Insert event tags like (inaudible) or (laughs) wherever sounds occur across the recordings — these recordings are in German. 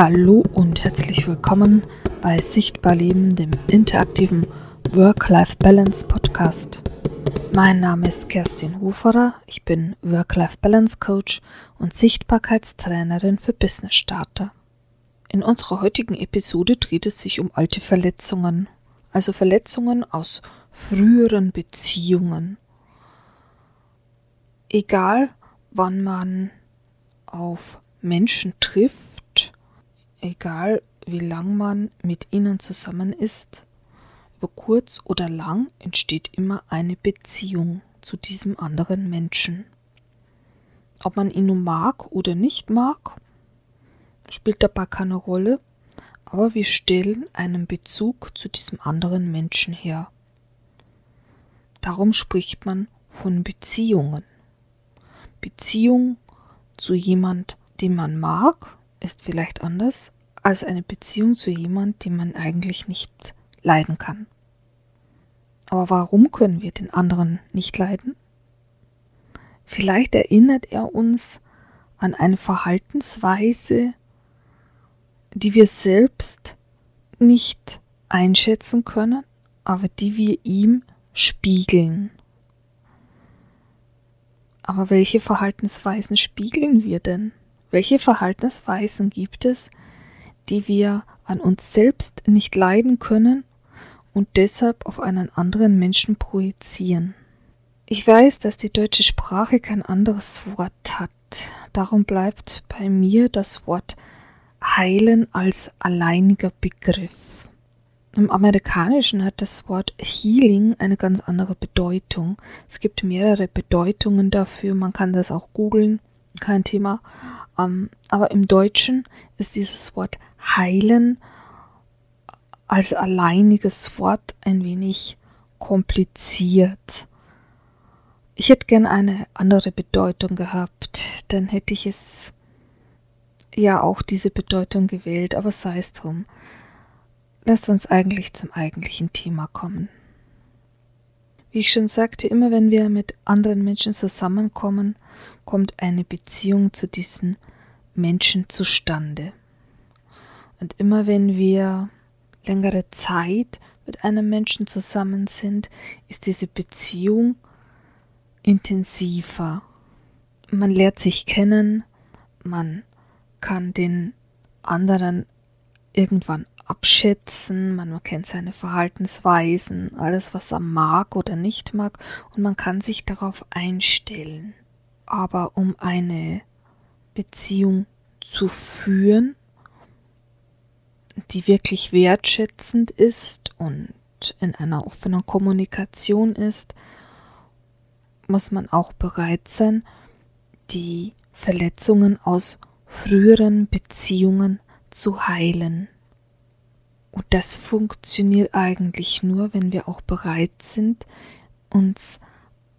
Hallo und herzlich willkommen bei Sichtbar Leben, dem interaktiven Work-Life-Balance Podcast. Mein Name ist Kerstin Huferer, ich bin Work-Life-Balance Coach und Sichtbarkeitstrainerin für Business Starter. In unserer heutigen Episode dreht es sich um alte Verletzungen, also Verletzungen aus früheren Beziehungen. Egal, wann man auf Menschen trifft, egal wie lang man mit ihnen zusammen ist, über kurz oder lang entsteht immer eine Beziehung zu diesem anderen Menschen. Ob man ihn nun mag oder nicht mag, spielt dabei keine Rolle, aber wir stellen einen Bezug zu diesem anderen Menschen her. Darum spricht man von Beziehungen. Beziehung zu jemand, den man mag, ist vielleicht anders als eine Beziehung zu jemand, den man eigentlich nicht leiden kann. Aber warum können wir den anderen nicht leiden? Vielleicht erinnert er uns an eine Verhaltensweise, die wir selbst nicht einschätzen können, aber die wir ihm spiegeln. Aber welche Verhaltensweisen spiegeln wir denn? Welche Verhaltensweisen gibt es, die wir an uns selbst nicht leiden können und deshalb auf einen anderen Menschen projizieren? Ich weiß, dass die deutsche Sprache kein anderes Wort hat. Darum bleibt bei mir das Wort heilen als alleiniger Begriff. Im Amerikanischen hat das Wort Healing eine ganz andere Bedeutung. Es gibt mehrere Bedeutungen dafür, man kann das auch googeln, kein Thema. Ähm, aber im Deutschen ist dieses Wort heilen als alleiniges Wort ein wenig kompliziert. Ich hätte gern eine andere Bedeutung gehabt, dann hätte ich es ja auch diese Bedeutung gewählt, aber sei es drum. Lasst uns eigentlich zum eigentlichen Thema kommen. Wie ich schon sagte, immer wenn wir mit anderen Menschen zusammenkommen, kommt eine Beziehung zu diesen Menschen zustande. Und immer wenn wir längere Zeit mit einem Menschen zusammen sind, ist diese Beziehung intensiver. Man lernt sich kennen, man kann den anderen irgendwann abschätzen, man kennt seine Verhaltensweisen, alles, was er mag oder nicht mag, und man kann sich darauf einstellen. Aber um eine Beziehung zu führen, die wirklich wertschätzend ist und in einer offenen Kommunikation ist, muss man auch bereit sein, die Verletzungen aus früheren Beziehungen zu heilen. Und das funktioniert eigentlich nur, wenn wir auch bereit sind, uns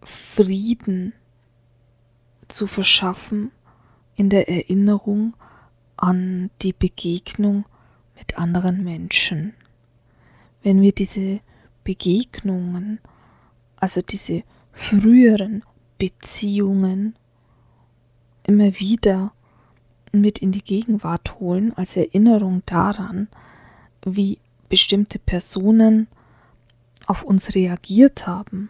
Frieden zu verschaffen in der Erinnerung an die Begegnung mit anderen Menschen. Wenn wir diese Begegnungen, also diese früheren Beziehungen immer wieder mit in die Gegenwart holen als Erinnerung daran, wie bestimmte Personen auf uns reagiert haben,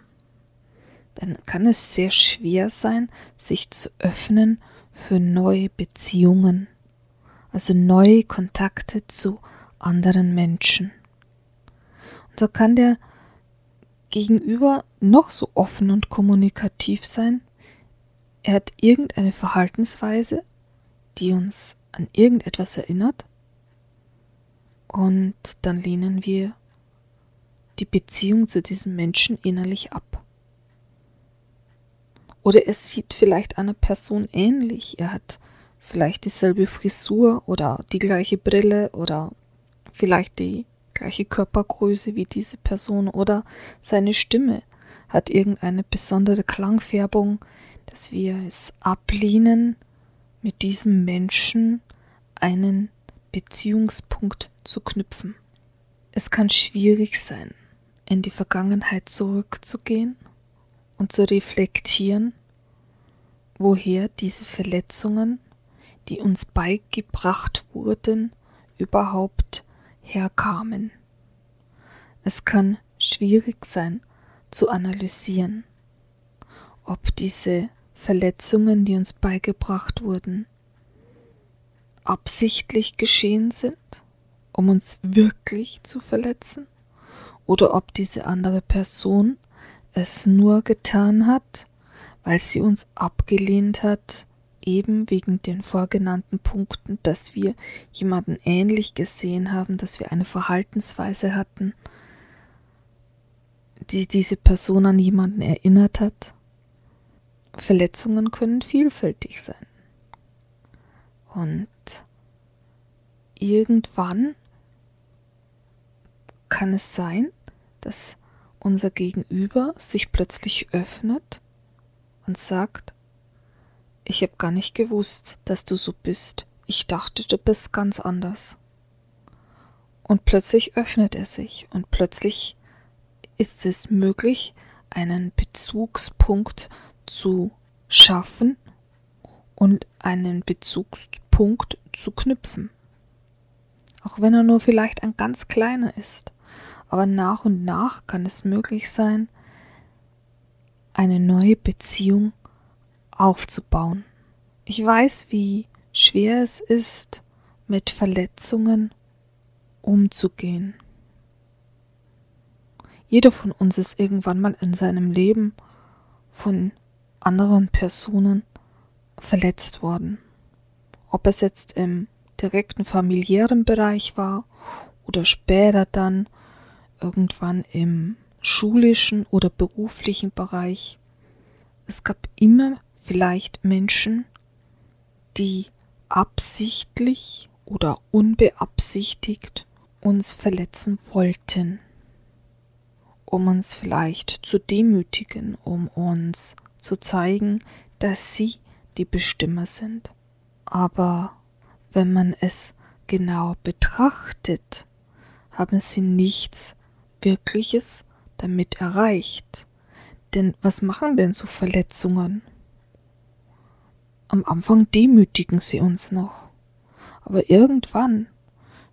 dann kann es sehr schwer sein, sich zu öffnen für neue Beziehungen, also neue Kontakte zu anderen Menschen. Und so kann der Gegenüber noch so offen und kommunikativ sein, er hat irgendeine Verhaltensweise, die uns an irgendetwas erinnert, und dann lehnen wir die Beziehung zu diesem Menschen innerlich ab. Oder es sieht vielleicht einer Person ähnlich. Er hat vielleicht dieselbe Frisur oder die gleiche Brille oder vielleicht die gleiche Körpergröße wie diese Person oder seine Stimme hat irgendeine besondere Klangfärbung, dass wir es ablehnen, mit diesem Menschen einen Beziehungspunkt zu knüpfen. Es kann schwierig sein, in die Vergangenheit zurückzugehen und zu reflektieren, woher diese Verletzungen, die uns beigebracht wurden, überhaupt herkamen. Es kann schwierig sein zu analysieren, ob diese Verletzungen, die uns beigebracht wurden, absichtlich geschehen sind, um uns wirklich zu verletzen, oder ob diese andere Person es nur getan hat, weil sie uns abgelehnt hat, eben wegen den vorgenannten Punkten, dass wir jemanden ähnlich gesehen haben, dass wir eine Verhaltensweise hatten, die diese Person an jemanden erinnert hat. Verletzungen können vielfältig sein. Und irgendwann kann es sein, dass unser Gegenüber sich plötzlich öffnet und sagt, ich habe gar nicht gewusst, dass du so bist. Ich dachte, du bist ganz anders. Und plötzlich öffnet er sich und plötzlich ist es möglich, einen Bezugspunkt zu schaffen und einen Bezugspunkt zu knüpfen. Auch wenn er nur vielleicht ein ganz kleiner ist. Aber nach und nach kann es möglich sein, eine neue Beziehung aufzubauen. Ich weiß, wie schwer es ist, mit Verletzungen umzugehen. Jeder von uns ist irgendwann mal in seinem Leben von anderen Personen verletzt worden. Ob es jetzt im direkten familiären Bereich war oder später dann irgendwann im schulischen oder beruflichen Bereich. Es gab immer vielleicht Menschen, die absichtlich oder unbeabsichtigt uns verletzen wollten, um uns vielleicht zu demütigen, um uns zu zeigen, dass sie die Bestimmer sind. Aber wenn man es genau betrachtet, haben sie nichts Wirkliches damit erreicht. Denn was machen denn so Verletzungen? Am Anfang demütigen sie uns noch. Aber irgendwann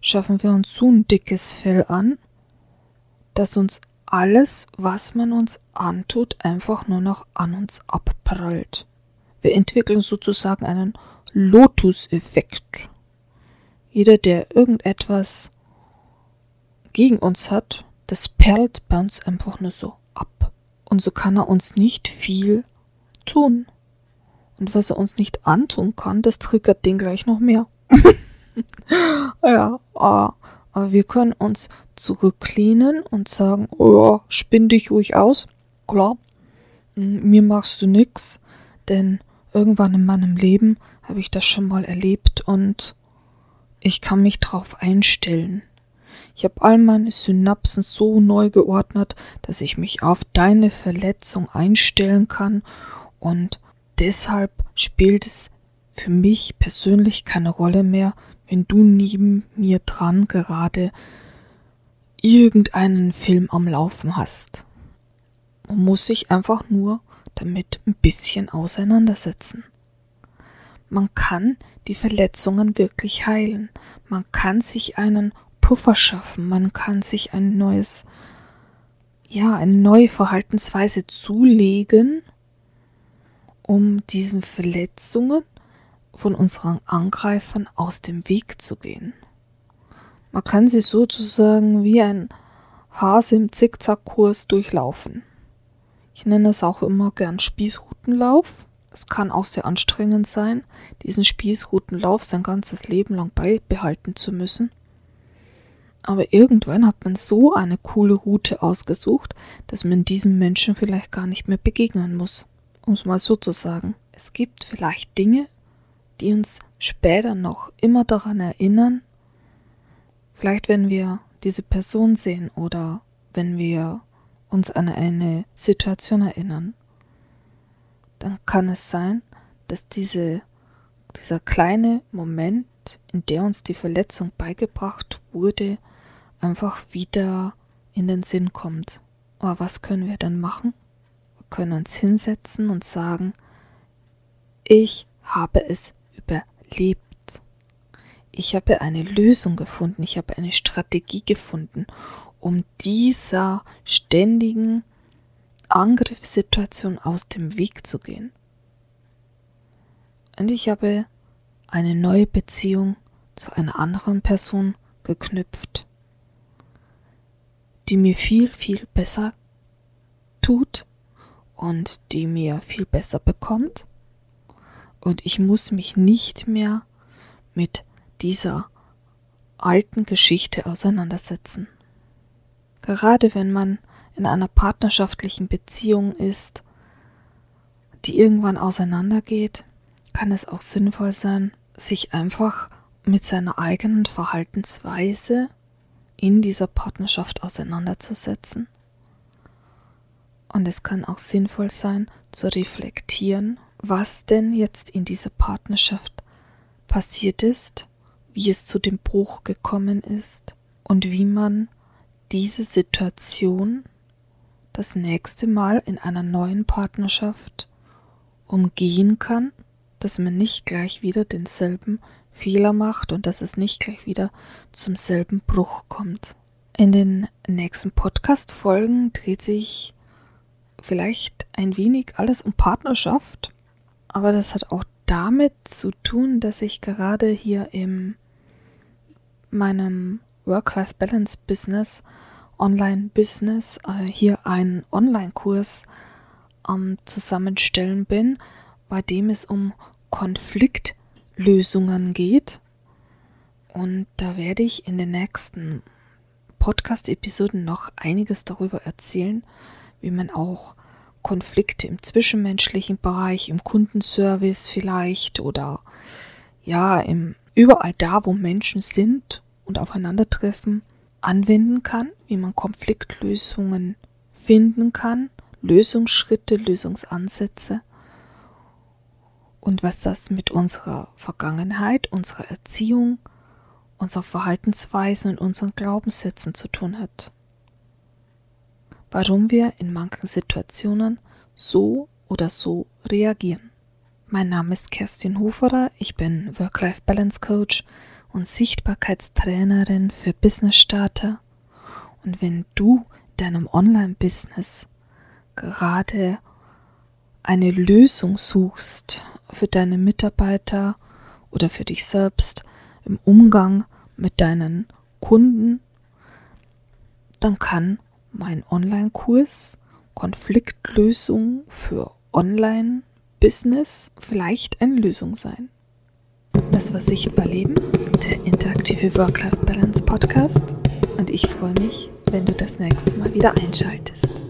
schaffen wir uns so ein dickes Fell an, dass uns alles, was man uns antut, einfach nur noch an uns abprallt. Wir entwickeln sozusagen einen Lotus-Effekt. Jeder, der irgendetwas gegen uns hat, das perlt bei uns einfach nur so ab. Und so kann er uns nicht viel tun. Und was er uns nicht antun kann, das triggert den gleich noch mehr. (laughs) ja, aber wir können uns zurücklehnen und sagen, oh spinn dich ruhig aus. Klar, mir machst du nix, denn irgendwann in meinem Leben habe ich das schon mal erlebt und ich kann mich drauf einstellen. Ich habe all meine Synapsen so neu geordnet, dass ich mich auf deine Verletzung einstellen kann und deshalb spielt es für mich persönlich keine Rolle mehr, wenn du neben mir dran gerade irgendeinen Film am Laufen hast. Man muss sich einfach nur damit ein bisschen auseinandersetzen. Man kann die Verletzungen wirklich heilen. Man kann sich einen Puffer schaffen. Man kann sich ein neues, ja, eine neue Verhaltensweise zulegen, um diesen Verletzungen von unseren Angreifern aus dem Weg zu gehen. Man kann sie sozusagen wie ein Hase im Zickzackkurs durchlaufen. Ich nenne es auch immer gern Spießrutenlauf. Es kann auch sehr anstrengend sein, diesen Spießrutenlauf sein ganzes Leben lang beibehalten zu müssen. Aber irgendwann hat man so eine coole Route ausgesucht, dass man diesem Menschen vielleicht gar nicht mehr begegnen muss. Um es mal so zu sagen. Es gibt vielleicht Dinge, die uns später noch immer daran erinnern, vielleicht wenn wir diese Person sehen oder wenn wir uns an eine Situation erinnern, dann kann es sein, dass diese, dieser kleine Moment, in der uns die Verletzung beigebracht wurde, einfach wieder in den Sinn kommt. Aber was können wir denn machen? Wir können uns hinsetzen und sagen, ich habe es überlebt. ich habe eine Lösung gefunden, ich habe eine Strategie gefunden, um dieser ständigen Angriffssituation aus dem Weg zu gehen. Und ich habe eine neue Beziehung zu einer anderen Person geknüpft, die mir viel, viel besser tut und die mir viel besser bekommt. Und ich muss mich nicht mehr mit dieser alten Geschichte auseinandersetzen. Gerade wenn man in einer partnerschaftlichen Beziehung ist, die irgendwann auseinandergeht, kann es auch sinnvoll sein, sich einfach mit seiner eigenen Verhaltensweise in dieser Partnerschaft auseinanderzusetzen. Und es kann auch sinnvoll sein, zu reflektieren, was denn jetzt in dieser Partnerschaft passiert ist, wie es zu dem Bruch gekommen ist und wie man diese Situation das nächste Mal in einer neuen Partnerschaft umgehen kann dass man nicht gleich wieder denselben Fehler macht und dass es nicht gleich wieder zum selben Bruch kommt. In den nächsten Podcast-Folgen dreht sich vielleicht ein wenig alles um Partnerschaft, aber das hat auch damit zu tun, dass ich gerade hier in meinem Work-Life-Balance-Business, Online-Business, äh, hier einen Online-Kurs am Zusammenstellen bin, bei dem es um Konfliktlösungen geht. Und da werde ich in den nächsten Podcast-Episoden noch einiges darüber erzählen, wie man auch Konflikte im zwischenmenschlichen Bereich, im Kundenservice vielleicht oder ja, im, überall da, wo Menschen sind und aufeinandertreffen, anwenden kann, wie man Konfliktlösungen finden kann, Lösungsschritte, Lösungsansätze und was das mit unserer Vergangenheit, unserer Erziehung, unserer Verhaltensweisen und unseren Glaubenssätzen zu tun hat. Warum wir in manchen Situationen so oder so reagieren. Mein Name ist Kerstin Hoferer, ich bin Work-Life-Balance Coach und Sichtbarkeitstrainerin für Business Starter. Und wenn du deinem Online-Business gerade eine Lösung suchst für deine Mitarbeiter oder für dich selbst im Umgang mit deinen Kunden, dann kann mein Online-Kurs Konfliktlösung für Online-Business vielleicht eine Lösung sein. Das war Sichtbar Leben, der interaktive Work-Life-Balance Podcast und ich freue mich, wenn du das nächste Mal wieder einschaltest.